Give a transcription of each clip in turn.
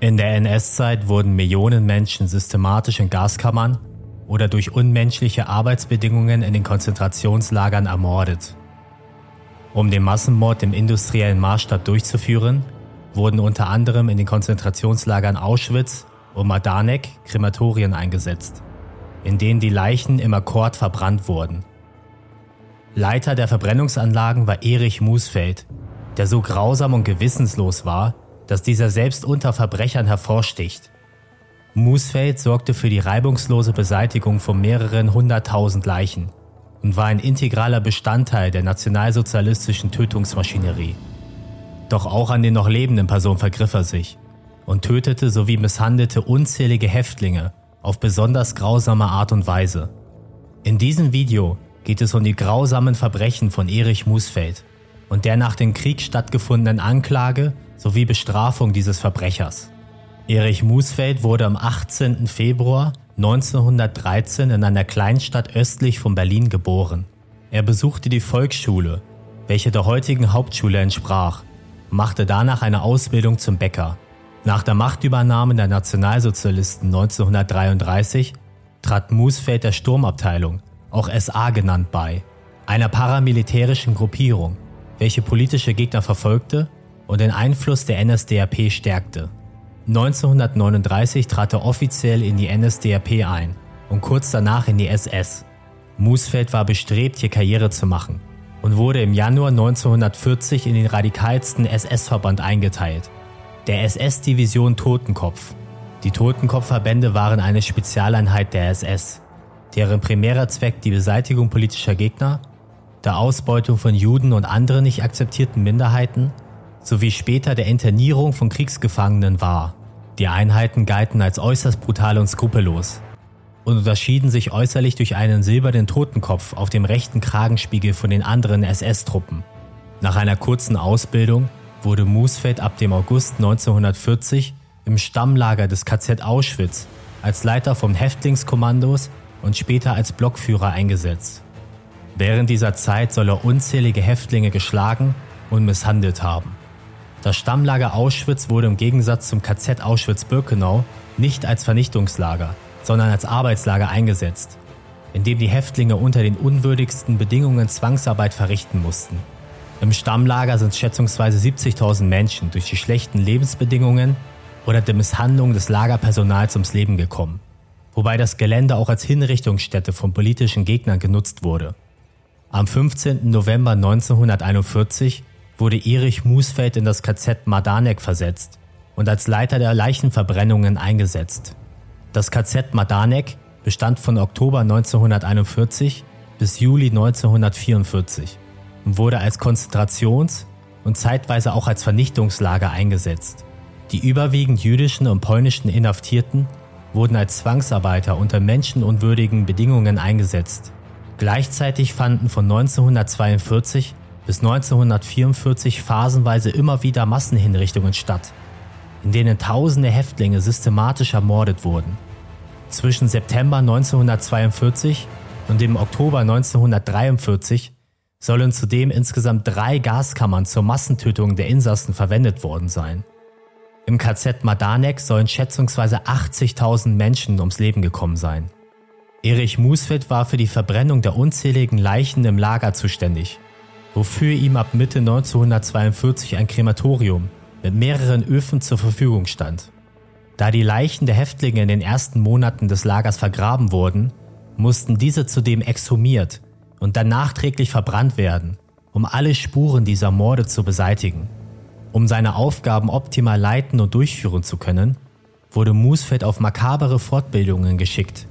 In der NS-Zeit wurden Millionen Menschen systematisch in Gaskammern oder durch unmenschliche Arbeitsbedingungen in den Konzentrationslagern ermordet. Um den Massenmord im industriellen Maßstab durchzuführen, wurden unter anderem in den Konzentrationslagern Auschwitz und Majdanek Krematorien eingesetzt, in denen die Leichen im Akkord verbrannt wurden. Leiter der Verbrennungsanlagen war Erich Musfeld, der so grausam und gewissenslos war, dass dieser selbst unter Verbrechern hervorsticht. Musfeld sorgte für die reibungslose Beseitigung von mehreren hunderttausend Leichen und war ein integraler Bestandteil der nationalsozialistischen Tötungsmaschinerie. Doch auch an den noch lebenden Personen vergriff er sich und tötete sowie misshandelte unzählige Häftlinge auf besonders grausame Art und Weise. In diesem Video geht es um die grausamen Verbrechen von Erich Musfeld und der nach dem Krieg stattgefundenen Anklage sowie Bestrafung dieses Verbrechers. Erich Musfeld wurde am 18. Februar 1913 in einer Kleinstadt östlich von Berlin geboren. Er besuchte die Volksschule, welche der heutigen Hauptschule entsprach, machte danach eine Ausbildung zum Bäcker. Nach der Machtübernahme der Nationalsozialisten 1933 trat Musfeld der Sturmabteilung, auch SA genannt, bei, einer paramilitärischen Gruppierung, welche politische Gegner verfolgte und den Einfluss der NSDAP stärkte. 1939 trat er offiziell in die NSDAP ein und kurz danach in die SS. Musfeld war bestrebt, hier Karriere zu machen und wurde im Januar 1940 in den radikalsten SS-Verband eingeteilt, der SS-Division Totenkopf. Die Totenkopfverbände waren eine Spezialeinheit der SS, deren primärer Zweck die Beseitigung politischer Gegner, der Ausbeutung von Juden und anderen nicht akzeptierten Minderheiten sowie später der Internierung von Kriegsgefangenen war. Die Einheiten galten als äußerst brutal und skrupellos und unterschieden sich äußerlich durch einen silbernen Totenkopf auf dem rechten Kragenspiegel von den anderen SS-Truppen. Nach einer kurzen Ausbildung wurde Musfeld ab dem August 1940 im Stammlager des KZ Auschwitz als Leiter von Häftlingskommandos und später als Blockführer eingesetzt. Während dieser Zeit soll er unzählige Häftlinge geschlagen und misshandelt haben. Das Stammlager Auschwitz wurde im Gegensatz zum KZ Auschwitz-Birkenau nicht als Vernichtungslager, sondern als Arbeitslager eingesetzt, in dem die Häftlinge unter den unwürdigsten Bedingungen Zwangsarbeit verrichten mussten. Im Stammlager sind schätzungsweise 70.000 Menschen durch die schlechten Lebensbedingungen oder der Misshandlung des Lagerpersonals ums Leben gekommen, wobei das Gelände auch als Hinrichtungsstätte von politischen Gegnern genutzt wurde. Am 15. November 1941 wurde Erich Musfeld in das KZ Majdanek versetzt und als Leiter der Leichenverbrennungen eingesetzt. Das KZ Majdanek bestand von Oktober 1941 bis Juli 1944 und wurde als Konzentrations- und zeitweise auch als Vernichtungslager eingesetzt. Die überwiegend jüdischen und polnischen Inhaftierten wurden als Zwangsarbeiter unter menschenunwürdigen Bedingungen eingesetzt. Gleichzeitig fanden von 1942 bis 1944 phasenweise immer wieder Massenhinrichtungen statt, in denen tausende Häftlinge systematisch ermordet wurden. Zwischen September 1942 und dem Oktober 1943 sollen zudem insgesamt drei Gaskammern zur Massentötung der Insassen verwendet worden sein. Im KZ Majdanek sollen schätzungsweise 80.000 Menschen ums Leben gekommen sein. Erich Musfeld war für die Verbrennung der unzähligen Leichen im Lager zuständig wofür ihm ab Mitte 1942 ein Krematorium mit mehreren Öfen zur Verfügung stand. Da die Leichen der Häftlinge in den ersten Monaten des Lagers vergraben wurden, mussten diese zudem exhumiert und dann nachträglich verbrannt werden, um alle Spuren dieser Morde zu beseitigen. Um seine Aufgaben optimal leiten und durchführen zu können, wurde Musfeld auf makabere Fortbildungen geschickt.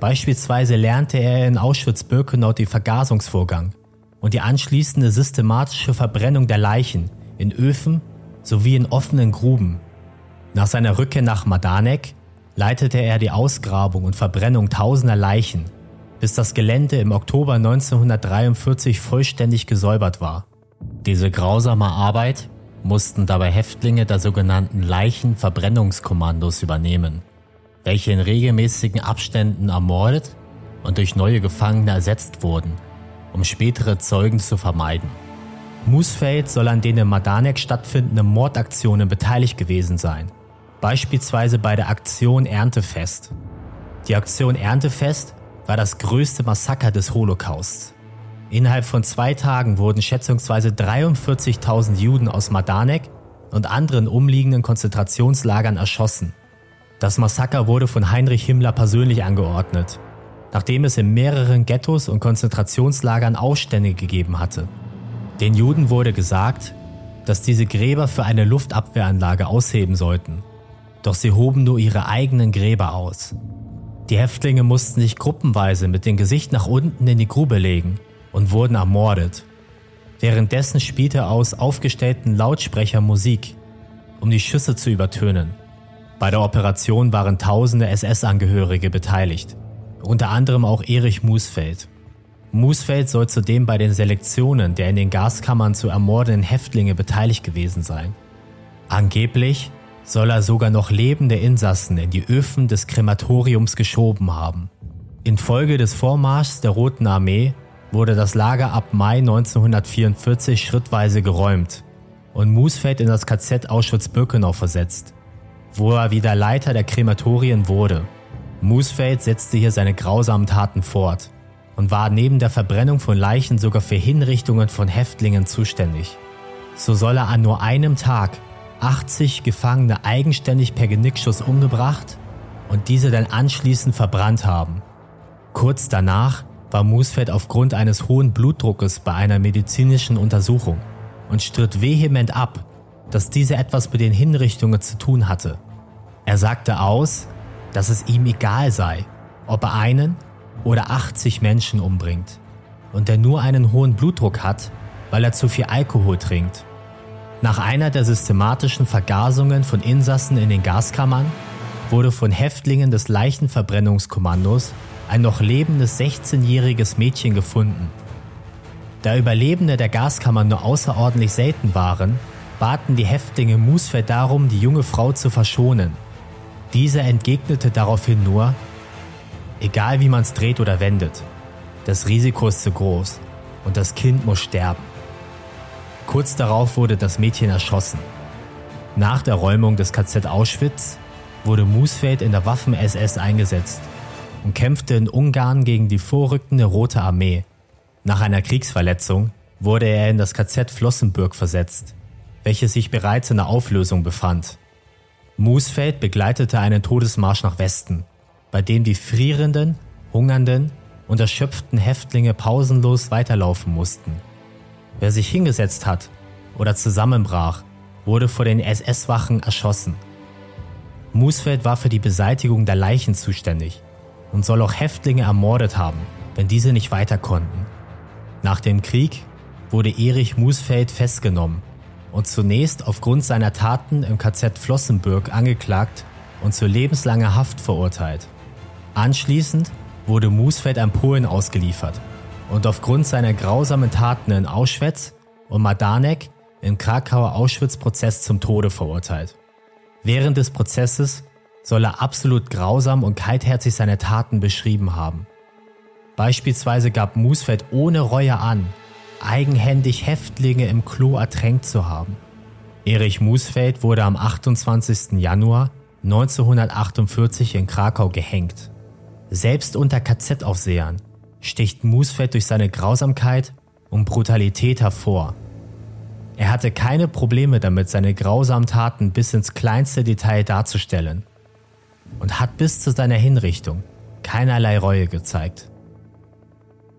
Beispielsweise lernte er in Auschwitz-Birkenau den Vergasungsvorgang und die anschließende systematische Verbrennung der Leichen in Öfen sowie in offenen Gruben. Nach seiner Rückkehr nach Majdanek leitete er die Ausgrabung und Verbrennung tausender Leichen, bis das Gelände im Oktober 1943 vollständig gesäubert war. Diese grausame Arbeit mussten dabei Häftlinge der sogenannten Leichenverbrennungskommandos übernehmen, welche in regelmäßigen Abständen ermordet und durch neue Gefangene ersetzt wurden um spätere Zeugen zu vermeiden. Musfeld soll an den in Madanek stattfindenden Mordaktionen beteiligt gewesen sein Beispielsweise bei der Aktion Erntefest. Die Aktion Erntefest war das größte Massaker des Holocausts. Innerhalb von zwei Tagen wurden schätzungsweise 43.000 Juden aus Madanek und anderen umliegenden Konzentrationslagern erschossen. Das Massaker wurde von Heinrich Himmler persönlich angeordnet, nachdem es in mehreren Ghettos und Konzentrationslagern Aufstände gegeben hatte. Den Juden wurde gesagt, dass diese Gräber für eine Luftabwehranlage ausheben sollten. Doch sie hoben nur ihre eigenen Gräber aus. Die Häftlinge mussten sich gruppenweise mit dem Gesicht nach unten in die Grube legen und wurden ermordet. Währenddessen spielte aus aufgestellten Lautsprechern Musik, um die Schüsse zu übertönen. Bei der Operation waren tausende SS-Angehörige beteiligt, unter anderem auch Erich Musfeld. Musfeld soll zudem bei den Selektionen der in den Gaskammern zu ermordenden Häftlinge beteiligt gewesen sein. Angeblich soll er sogar noch lebende Insassen in die Öfen des Krematoriums geschoben haben. Infolge des Vormarschs der Roten Armee wurde das Lager ab Mai 1944 schrittweise geräumt und Musfeld in das KZ Auschwitz-Birkenau versetzt, wo er wieder Leiter der Krematorien wurde. Musfeld setzte hier seine grausamen Taten fort und war neben der Verbrennung von Leichen sogar für Hinrichtungen von Häftlingen zuständig. So soll er an nur einem Tag 80 Gefangene eigenständig per Genickschuss umgebracht und diese dann anschließend verbrannt haben. Kurz danach war Musfeld aufgrund eines hohen Blutdruckes bei einer medizinischen Untersuchung und stritt vehement ab, dass diese etwas mit den Hinrichtungen zu tun hatte. Er sagte aus, dass es ihm egal sei, ob er einen oder 80 Menschen umbringt und er nur einen hohen Blutdruck hat, weil er zu viel Alkohol trinkt. Nach einer der systematischen Vergasungen von Insassen in den Gaskammern wurde von Häftlingen des Leichenverbrennungskommandos ein noch lebendes 16-jähriges Mädchen gefunden. Da Überlebende der Gaskammern nur außerordentlich selten waren, baten die Häftlinge Musfeld darum, die junge Frau zu verschonen. Diese entgegnete daraufhin nur, egal wie man es dreht oder wendet, das Risiko ist zu groß und das Kind muss sterben. Kurz darauf wurde das Mädchen erschossen. Nach der Räumung des KZ Auschwitz wurde Musfeld in der Waffen-SS eingesetzt und kämpfte in Ungarn gegen die vorrückende Rote Armee. Nach einer Kriegsverletzung wurde er in das KZ Flossenbürg versetzt, welches sich bereits in der Auflösung befand. Musfeld begleitete einen Todesmarsch nach Westen, bei dem die frierenden, hungernden und erschöpften Häftlinge pausenlos weiterlaufen mussten. Wer sich hingesetzt hat oder zusammenbrach, wurde vor den SS-Wachen erschossen. Musfeld war für die Beseitigung der Leichen zuständig und soll auch Häftlinge ermordet haben, wenn diese nicht weiter konnten. Nach dem Krieg wurde Erich Musfeld festgenommen und zunächst aufgrund seiner Taten im KZ Flossenbürg angeklagt und zu lebenslanger Haft verurteilt. Anschließend wurde Musfeld an Polen ausgeliefert und aufgrund seiner grausamen Taten in Auschwitz und Madanek im Krakauer Auschwitz-Prozess zum Tode verurteilt. Während des Prozesses soll er absolut grausam und kaltherzig seine Taten beschrieben haben. Beispielsweise gab Musfeld ohne Reue an, eigenhändig Häftlinge im Klo ertränkt zu haben. Erich Musfeld wurde am 28. Januar 1948 in Krakau gehängt. Selbst unter KZ-Aufsehern sticht Musfeld durch seine Grausamkeit und Brutalität hervor. Er hatte keine Probleme damit, seine grausamen Taten bis ins kleinste Detail darzustellen und hat bis zu seiner Hinrichtung keinerlei Reue gezeigt.